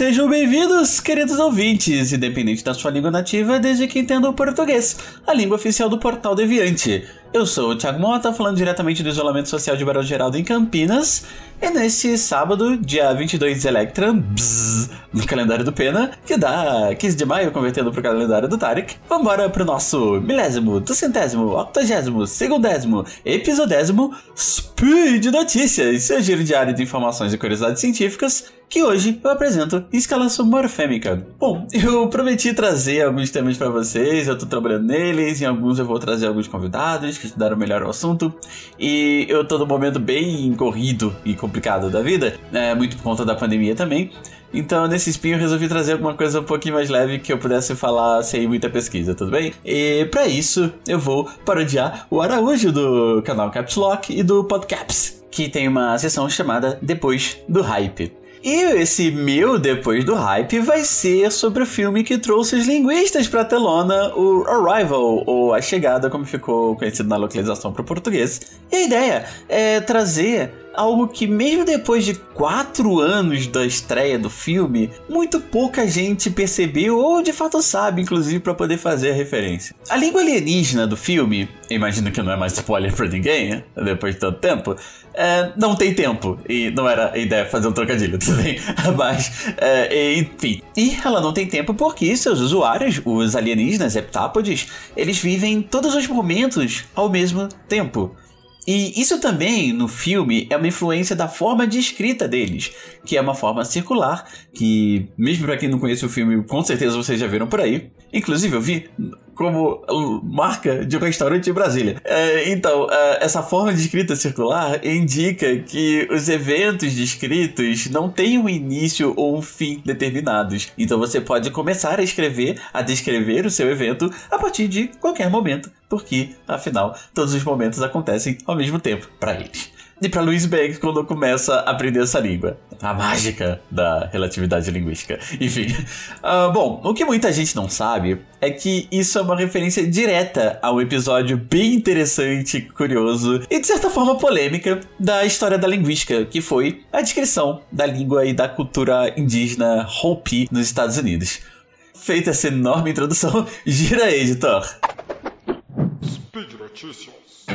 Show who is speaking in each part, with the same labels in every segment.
Speaker 1: sejam bem-vindos, queridos ouvintes, independente da sua língua nativa, desde que entendam o português, a língua oficial do Portal Deviante. Eu sou o Thiago Mota, falando diretamente do isolamento social de Barão Geraldo em Campinas. E nesse sábado, dia 22 de Electran, bzz, no calendário do Pena, que dá 15 de maio, convertendo pro calendário do Tarek, vambora pro nosso milésimo, duzentésimo, octogésimo, segundésimo, episodésimo Speed Notícias, seu giro diário de informações e curiosidades científicas, que hoje eu apresento escalação morfêmica. Bom, eu prometi trazer alguns temas para vocês, eu tô trabalhando neles, em alguns eu vou trazer alguns convidados que estudaram melhor o assunto, e eu tô num momento bem corrido e complicado da vida, né, muito por conta da pandemia também. Então, nesse espinho, eu resolvi trazer alguma coisa um pouquinho mais leve que eu pudesse falar sem muita pesquisa, tudo bem? E para isso, eu vou parodiar o Araújo do canal Caps Lock e do Podcaps, que tem uma sessão chamada Depois do Hype. E esse meu depois do hype vai ser sobre o filme que trouxe os linguistas pra telona, o Arrival, ou A Chegada, como ficou conhecido na localização para o português. E a ideia é trazer algo que, mesmo depois de quatro anos da estreia do filme, muito pouca gente percebeu ou de fato sabe, inclusive, para poder fazer a referência. A língua alienígena do filme, imagino que não é mais spoiler pra ninguém, né? depois de tanto tempo, é, não tem tempo. E não era a ideia fazer um trocadilho, bem? Mas, é, enfim. E ela não tem tempo porque seus usuários, os alienígenas heptápodes, eles vivem todos os momentos ao mesmo tempo. E isso também, no filme, é uma influência da forma de escrita deles, que é uma forma circular, que, mesmo para quem não conhece o filme, com certeza vocês já viram por aí. Inclusive, eu vi como marca de um restaurante em Brasília. É, então, é, essa forma de escrita circular indica que os eventos descritos não têm um início ou um fim determinados. Então, você pode começar a escrever, a descrever o seu evento a partir de qualquer momento, porque, afinal, todos os momentos acontecem ao mesmo tempo para eles e para Louise Banks quando começa a aprender essa língua. A mágica da relatividade linguística. Enfim. Uh, bom, o que muita gente não sabe é que isso é uma referência direta a um episódio bem interessante, curioso e de certa forma polêmica da história da linguística, que foi a descrição da língua e da cultura indígena Hopi nos Estados Unidos. Feita essa enorme introdução, gira aí, editor. Speed Notícias.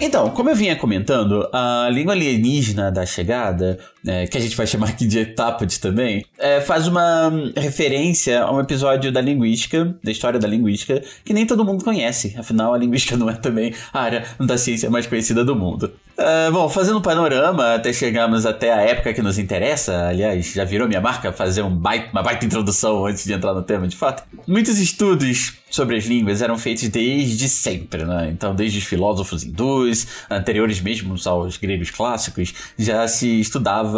Speaker 1: Então, como eu vinha comentando, a língua alienígena da chegada, é, que a gente vai chamar aqui de Etápodes também, é, faz uma referência a um episódio da linguística, da história da linguística, que nem todo mundo conhece. Afinal, a linguística não é também a área da ciência mais conhecida do mundo. É, bom, fazendo um panorama até chegarmos até a época que nos interessa, aliás, já virou minha marca fazer um baita, uma baita introdução antes de entrar no tema de fato. Muitos estudos sobre as línguas eram feitos desde sempre, né? Então, desde os filósofos hindus, anteriores mesmo aos gregos clássicos, já se estudava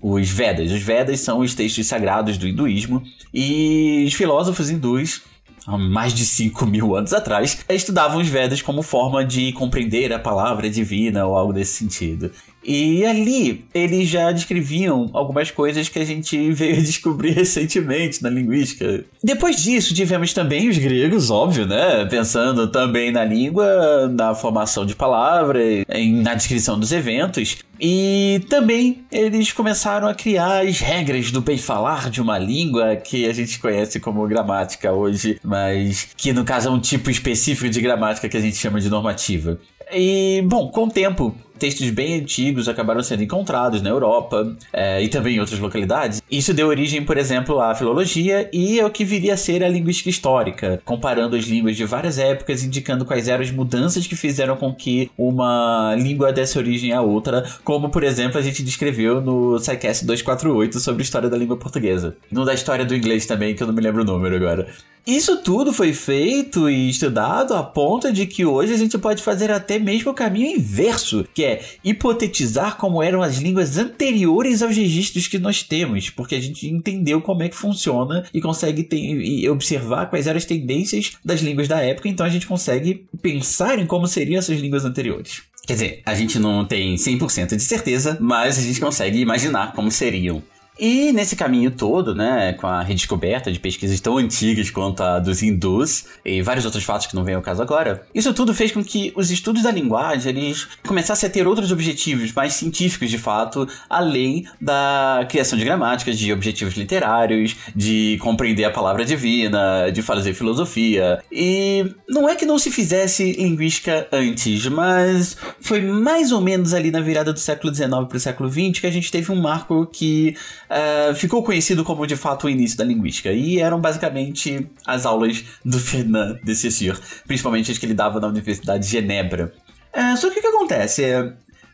Speaker 1: os Vedas. Os Vedas são os textos sagrados do hinduísmo e os filósofos hindus há mais de 5 mil anos atrás, estudavam os Vedas como forma de compreender a palavra divina ou algo desse sentido. E ali eles já descreviam algumas coisas que a gente veio descobrir recentemente na linguística. Depois disso, tivemos também os gregos, óbvio, né? Pensando também na língua, na formação de palavras, na descrição dos eventos. E também eles começaram a criar as regras do bem falar de uma língua que a gente conhece como gramática hoje, mas que no caso é um tipo específico de gramática que a gente chama de normativa. E, bom, com o tempo, textos bem antigos acabaram sendo encontrados na Europa é, e também em outras localidades. Isso deu origem, por exemplo, à filologia e ao que viria a ser a linguística histórica, comparando as línguas de várias épocas, indicando quais eram as mudanças que fizeram com que uma língua desse origem a outra, como, por exemplo, a gente descreveu no SciCast 248 sobre a história da língua portuguesa. No da história do inglês também, que eu não me lembro o número agora. Isso tudo foi feito e estudado a ponto de que hoje a gente pode fazer até mesmo o caminho inverso, que é hipotetizar como eram as línguas anteriores aos registros que nós temos, porque a gente entendeu como é que funciona e consegue ter, observar quais eram as tendências das línguas da época, então a gente consegue pensar em como seriam essas línguas anteriores. Quer dizer, a gente não tem 100% de certeza, mas a gente consegue imaginar como seriam. E nesse caminho todo, né, com a redescoberta de pesquisas tão antigas quanto a dos hindus e vários outros fatos que não vem ao caso agora, isso tudo fez com que os estudos da linguagem eles começassem a ter outros objetivos mais científicos de fato, além da criação de gramáticas, de objetivos literários, de compreender a palavra divina, de fazer filosofia. E não é que não se fizesse linguística antes, mas foi mais ou menos ali na virada do século XIX para o século XX que a gente teve um marco que uh, ficou conhecido como de fato o início da linguística. E eram basicamente as aulas do Fernand de Saussure, principalmente as que ele dava na Universidade de Genebra. Uh, só que o que acontece?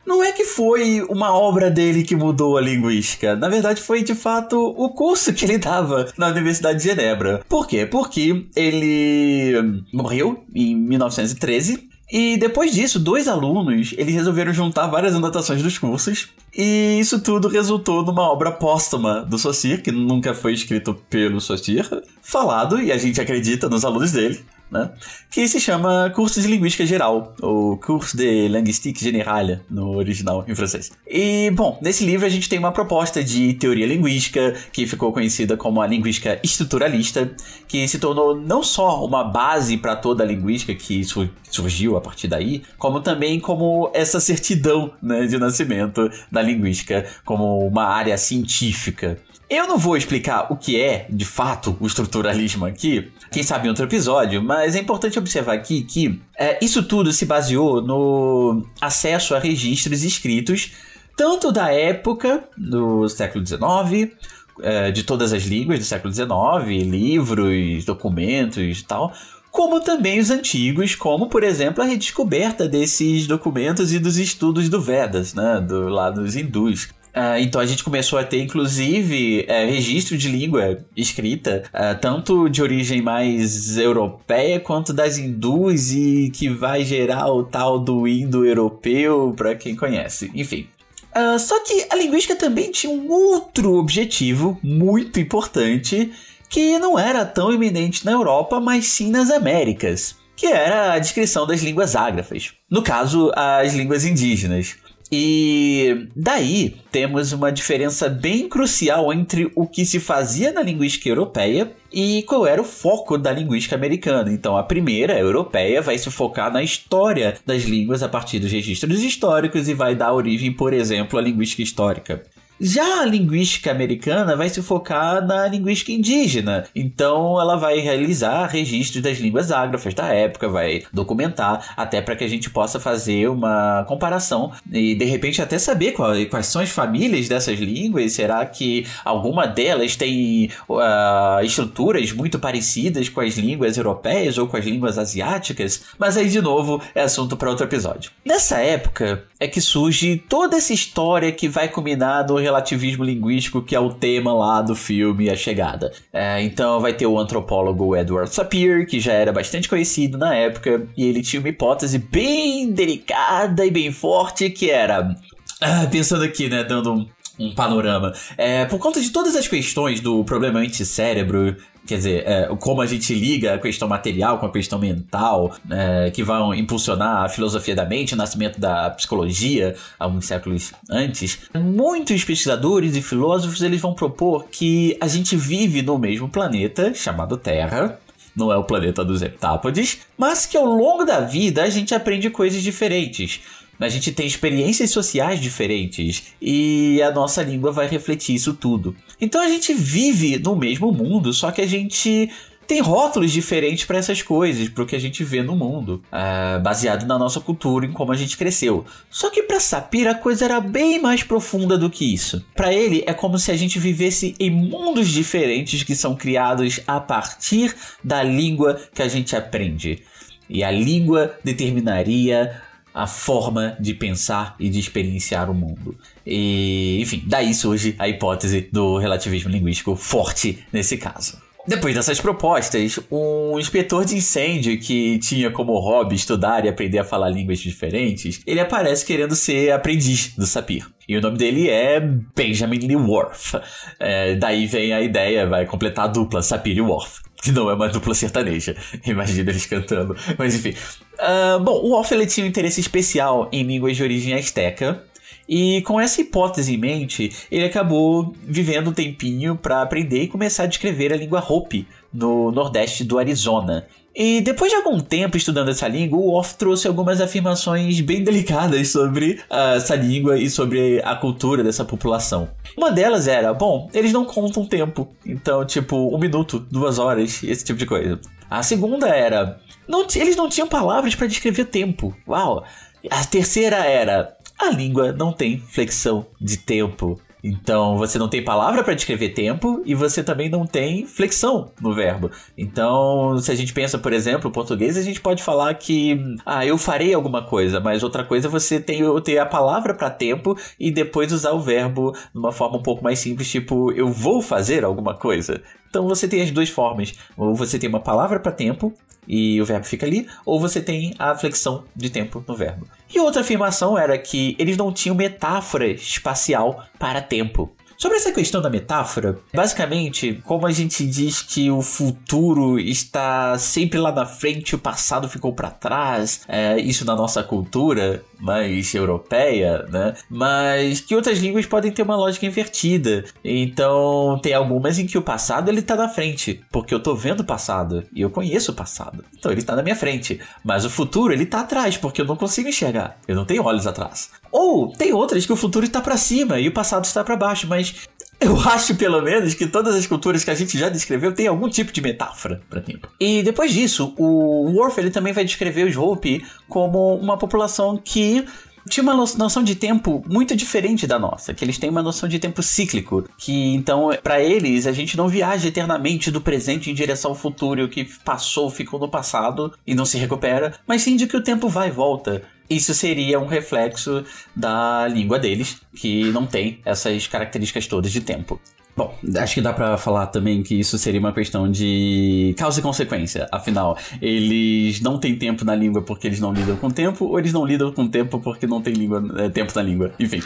Speaker 1: não é que foi uma obra dele que mudou a linguística. Na verdade, foi de fato o curso que ele dava na Universidade de Genebra. Por quê? Porque ele morreu em 1913 e depois disso, dois alunos, eles resolveram juntar várias anotações dos cursos, e isso tudo resultou numa obra póstuma do Saussure, que nunca foi escrito pelo Saussure, falado, e a gente acredita nos alunos dele, né? Que se chama Curso de Linguística Geral, ou Curso de Linguistique Générale, no original em francês. E, bom, nesse livro a gente tem uma proposta de teoria linguística, que ficou conhecida como a linguística estruturalista, que se tornou não só uma base para toda a linguística que surgiu a partir daí, como também como essa certidão né, de nascimento da linguística como uma área científica. Eu não vou explicar o que é, de fato, o estruturalismo aqui, quem sabe em outro episódio, mas é importante observar aqui que é, isso tudo se baseou no acesso a registros escritos, tanto da época do século XIX, é, de todas as línguas do século XIX, livros, documentos e tal, como também os antigos, como por exemplo a redescoberta desses documentos e dos estudos do Vedas, né, do lá dos hindus. Uh, então a gente começou a ter, inclusive, uh, registro de língua escrita, uh, tanto de origem mais europeia quanto das hindus, e que vai gerar o tal do indo-europeu, para quem conhece. Enfim. Uh, só que a linguística também tinha um outro objetivo muito importante, que não era tão iminente na Europa, mas sim nas Américas, que era a descrição das línguas ágrafas. No caso, as línguas indígenas. E daí temos uma diferença bem crucial entre o que se fazia na linguística europeia e qual era o foco da linguística americana. Então, a primeira, a europeia, vai se focar na história das línguas a partir dos registros históricos e vai dar origem, por exemplo, à linguística histórica. Já a linguística americana vai se focar na linguística indígena, então ela vai realizar registros das línguas ágrafas da época, vai documentar, até para que a gente possa fazer uma comparação e de repente até saber quais, quais são as famílias dessas línguas. Será que alguma delas tem uh, estruturas muito parecidas com as línguas europeias ou com as línguas asiáticas? Mas aí, de novo, é assunto para outro episódio. Nessa época é que surge toda essa história que vai culminar no relativismo linguístico, que é o tema lá do filme A Chegada. É, então vai ter o antropólogo Edward Sapir, que já era bastante conhecido na época, e ele tinha uma hipótese bem delicada e bem forte, que era. Ah, pensando aqui, né, dando um, um panorama. É, por conta de todas as questões do problema anti-cérebro, quer dizer, é, como a gente liga a questão material com a questão mental, é, que vão impulsionar a filosofia da mente, o nascimento da psicologia alguns séculos antes, muitos pesquisadores e filósofos eles vão propor que a gente vive no mesmo planeta chamado Terra, não é o planeta dos heptápodes, mas que ao longo da vida a gente aprende coisas diferentes. A gente tem experiências sociais diferentes e a nossa língua vai refletir isso tudo. Então a gente vive no mesmo mundo, só que a gente tem rótulos diferentes para essas coisas, para o que a gente vê no mundo, uh, baseado na nossa cultura, em como a gente cresceu. Só que para Sapir a coisa era bem mais profunda do que isso. Para ele é como se a gente vivesse em mundos diferentes que são criados a partir da língua que a gente aprende. E a língua determinaria a forma de pensar e de experienciar o mundo. E, enfim, daí surge a hipótese do relativismo linguístico forte nesse caso. Depois dessas propostas, um inspetor de incêndio que tinha como hobby estudar e aprender a falar línguas diferentes, ele aparece querendo ser aprendiz do Sapir. E o nome dele é Benjamin Lee Worf. É, daí vem a ideia, vai completar a dupla Sapir e Worf. Que não é uma dupla sertaneja. Imagina eles cantando. Mas enfim. Uh, bom, o Worf ele tinha um interesse especial em línguas de origem asteca E com essa hipótese em mente, ele acabou vivendo um tempinho para aprender e começar a descrever a língua Hopi no nordeste do Arizona. E depois de algum tempo estudando essa língua, o Worf trouxe algumas afirmações bem delicadas sobre uh, essa língua e sobre a cultura dessa população. Uma delas era, bom, eles não contam tempo. Então, tipo, um minuto, duas horas, esse tipo de coisa. A segunda era, não, eles não tinham palavras para descrever tempo. Uau! A terceira era, a língua não tem flexão de tempo. Então você não tem palavra para descrever tempo e você também não tem flexão no verbo. Então, se a gente pensa, por exemplo, português, a gente pode falar que ah, eu farei alguma coisa, mas outra coisa é você tem ter a palavra para tempo e depois usar o verbo de uma forma um pouco mais simples, tipo eu vou fazer alguma coisa. Então você tem as duas formas. Ou você tem uma palavra para tempo e o verbo fica ali, ou você tem a flexão de tempo no verbo. E outra afirmação era que eles não tinham metáfora espacial para tempo. Sobre essa questão da metáfora, basicamente, como a gente diz que o futuro está sempre lá na frente, o passado ficou para trás, é, isso na nossa cultura mais europeia, né? Mas que outras línguas podem ter uma lógica invertida. Então, tem algumas em que o passado ele tá na frente, porque eu tô vendo o passado e eu conheço o passado. Então, ele tá na minha frente, mas o futuro ele tá atrás, porque eu não consigo enxergar. Eu não tenho olhos atrás. Ou tem outras que o futuro está para cima e o passado está para baixo, mas eu acho, pelo menos, que todas as culturas que a gente já descreveu têm algum tipo de metáfora para tempo. E depois disso, o Worf ele também vai descrever os Hopi como uma população que tinha uma noção de tempo muito diferente da nossa, que eles têm uma noção de tempo cíclico, que então para eles a gente não viaja eternamente do presente em direção ao futuro, que passou ficou no passado e não se recupera, mas sim de que o tempo vai e volta. Isso seria um reflexo da língua deles, que não tem essas características todas de tempo. Bom, acho que dá para falar também que isso seria uma questão de causa e consequência. Afinal, eles não têm tempo na língua porque eles não lidam com tempo, ou eles não lidam com tempo porque não tem língua, é, tempo na língua. Enfim.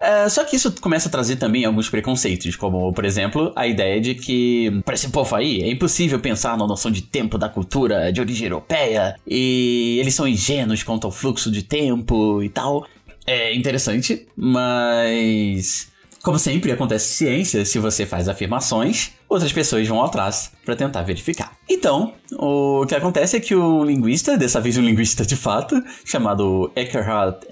Speaker 1: É, só que isso começa a trazer também alguns preconceitos, como, por exemplo, a ideia de que, para esse povo aí, é impossível pensar na noção de tempo da cultura de origem europeia, e eles são ingênuos quanto ao fluxo de tempo e tal. É interessante, mas. Como sempre acontece em ciência, se você faz afirmações, outras pessoas vão atrás para tentar verificar. Então, o que acontece é que o linguista, dessa vez um linguista de fato, chamado Eckhart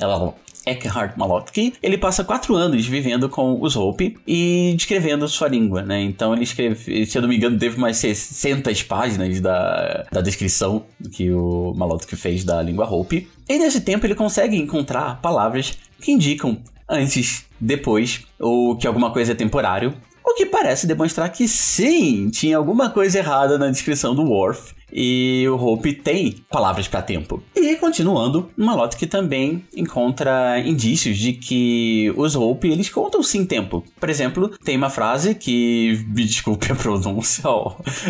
Speaker 1: Eckhart Malotki, ele passa quatro anos vivendo com os Hopi e descrevendo sua língua, né? Então ele escreve, se eu não me engano, teve mais 600 páginas da, da descrição que o Malotki fez da língua Hopi. E nesse tempo ele consegue encontrar palavras que indicam antes, depois, ou que alguma coisa é temporário, o que parece demonstrar que sim, tinha alguma coisa errada na descrição do Worf e o Hope tem palavras para tempo. E continuando, Malot que também encontra indícios de que os Hope eles contam sim tempo. Por exemplo, tem uma frase que me desculpe a pronúncia,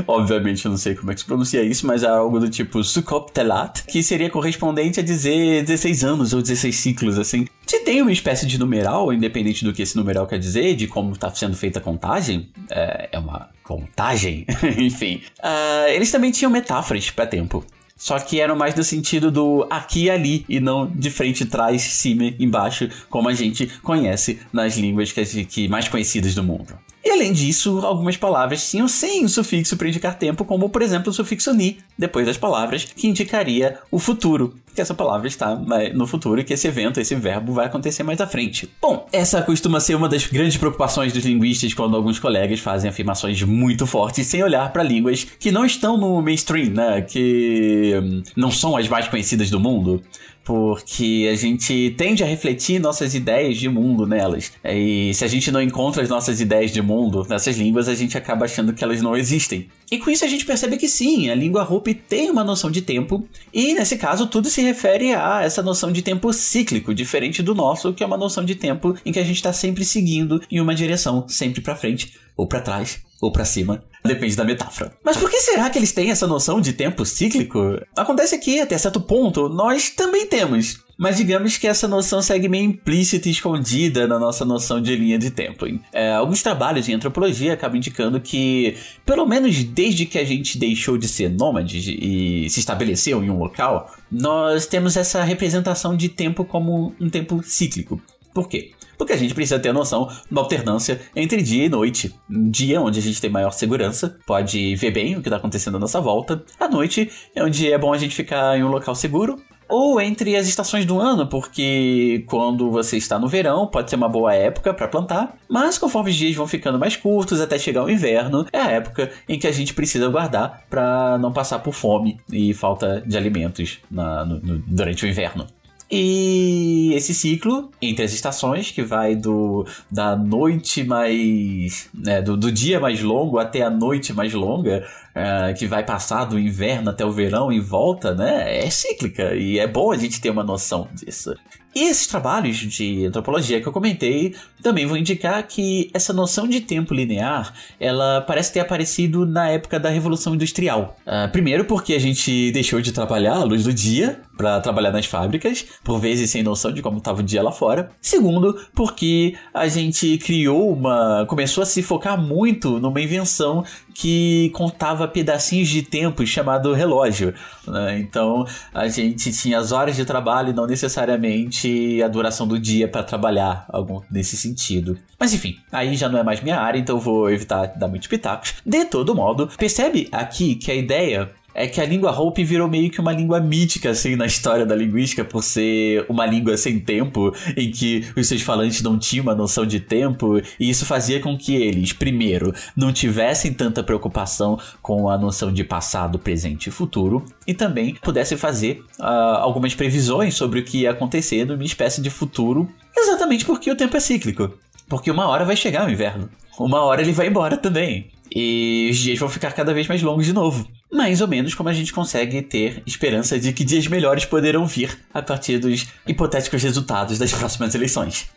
Speaker 1: obviamente eu não sei como é que se pronuncia isso, mas é algo do tipo Sukoptelat, que seria correspondente a dizer 16 anos ou 16 ciclos assim. Se tem uma espécie de numeral, independente do que esse numeral quer dizer, de como está sendo feita a contagem, é, é uma contagem, enfim. Uh, eles também tinham metáforas para tempo. Só que eram mais no sentido do aqui e ali, e não de frente, trás, cima, embaixo, como a gente conhece nas línguas que, que mais conhecidas do mundo. E além disso, algumas palavras tinham sim o sufixo para indicar tempo, como por exemplo o sufixo ni, depois das palavras, que indicaria o futuro. Que essa palavra está no futuro e que esse evento, esse verbo vai acontecer mais à frente. Bom, essa costuma ser uma das grandes preocupações dos linguistas quando alguns colegas fazem afirmações muito fortes sem olhar para línguas que não estão no mainstream, né? Que hum, não são as mais conhecidas do mundo porque a gente tende a refletir nossas ideias de mundo nelas. E se a gente não encontra as nossas ideias de mundo nessas línguas, a gente acaba achando que elas não existem. E com isso a gente percebe que sim, a língua Hopi tem uma noção de tempo, e nesse caso tudo se refere a essa noção de tempo cíclico, diferente do nosso, que é uma noção de tempo em que a gente está sempre seguindo em uma direção, sempre para frente ou para trás ou para cima, depende da metáfora. Mas por que será que eles têm essa noção de tempo cíclico? Acontece que, até certo ponto, nós também temos. Mas digamos que essa noção segue meio implícita e escondida na nossa noção de linha de tempo. É, alguns trabalhos em antropologia acabam indicando que, pelo menos desde que a gente deixou de ser nômade e se estabeleceu em um local, nós temos essa representação de tempo como um tempo cíclico. Por quê? Porque a gente precisa ter a noção da alternância entre dia e noite. Dia onde a gente tem maior segurança, pode ver bem o que está acontecendo à nossa volta. À noite é onde é bom a gente ficar em um local seguro, ou entre as estações do ano, porque quando você está no verão pode ser uma boa época para plantar, mas conforme os dias vão ficando mais curtos até chegar o inverno, é a época em que a gente precisa guardar para não passar por fome e falta de alimentos na, no, no, durante o inverno. E esse ciclo entre as estações, que vai do da noite mais. Né, do, do dia mais longo até a noite mais longa, uh, que vai passar do inverno até o verão e volta, né? É cíclica. E é bom a gente ter uma noção disso. E esses trabalhos de antropologia que eu comentei também vão indicar que essa noção de tempo linear ela parece ter aparecido na época da Revolução Industrial. Uh, primeiro, porque a gente deixou de trabalhar à luz do dia para trabalhar nas fábricas, por vezes sem noção de como estava o dia lá fora. Segundo, porque a gente criou uma. começou a se focar muito numa invenção que contava pedacinhos de tempo chamado relógio. Né? Então a gente tinha as horas de trabalho e não necessariamente a duração do dia para trabalhar, algo nesse sentido. Mas enfim, aí já não é mais minha área, então vou evitar dar muitos pitacos. De todo modo, percebe aqui que a ideia é que a língua Hopi virou meio que uma língua mítica, assim, na história da linguística, por ser uma língua sem tempo, em que os seus falantes não tinham uma noção de tempo, e isso fazia com que eles, primeiro, não tivessem tanta preocupação com a noção de passado, presente e futuro, e também pudessem fazer uh, algumas previsões sobre o que ia acontecer numa espécie de futuro, exatamente porque o tempo é cíclico. Porque uma hora vai chegar o inverno. Uma hora ele vai embora também. E os dias vão ficar cada vez mais longos de novo mais ou menos como a gente consegue ter esperança de que dias melhores poderão vir a partir dos hipotéticos resultados das próximas eleições.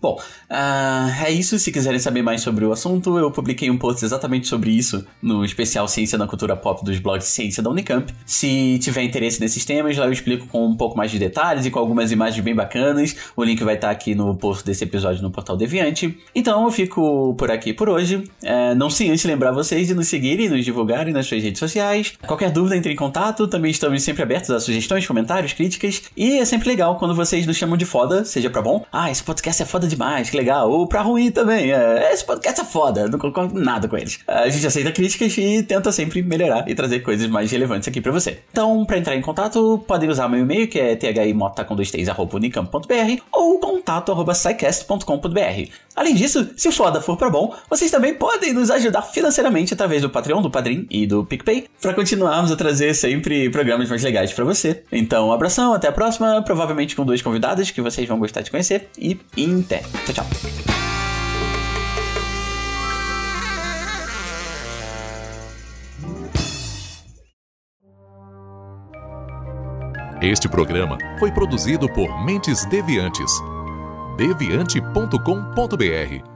Speaker 1: Bom, uh, é isso. Se quiserem saber mais sobre o assunto, eu publiquei um post exatamente sobre isso no especial Ciência na Cultura Pop dos blogs Ciência da Unicamp. Se tiver interesse nesses temas, lá eu explico com um pouco mais de detalhes e com algumas imagens bem bacanas. O link vai estar aqui no post desse episódio no Portal Deviante. Então eu fico por aqui por hoje. Uh, não se antes lembrar vocês de nos seguirem e nos divulgarem nas suas redes sociais. Qualquer dúvida, entre em contato. Também estamos sempre abertos a sugestões, comentários, críticas. E é sempre legal quando vocês nos chamam de foda, seja pra bom. Ah, esse podcast é foda demais, que legal. Ou pra ruim também. É, esse podcast é foda, não concordo nada com eles. A gente aceita críticas e tenta sempre melhorar e trazer coisas mais relevantes aqui pra você. Então, pra entrar em contato, podem usar meu e-mail, que é thimota com dois ou contato arroba Além disso, se o foda for pra bom, vocês também podem nos ajudar financeiramente através do Patreon, do Padrim e do PicPay, para continuarmos a trazer sempre programas mais legais para você. Então, um abração, até a próxima, provavelmente com dois convidados que vocês vão gostar de conhecer, e até. Tchau, tchau.
Speaker 2: Este programa foi produzido por Mentes Deviantes. deviante.com.br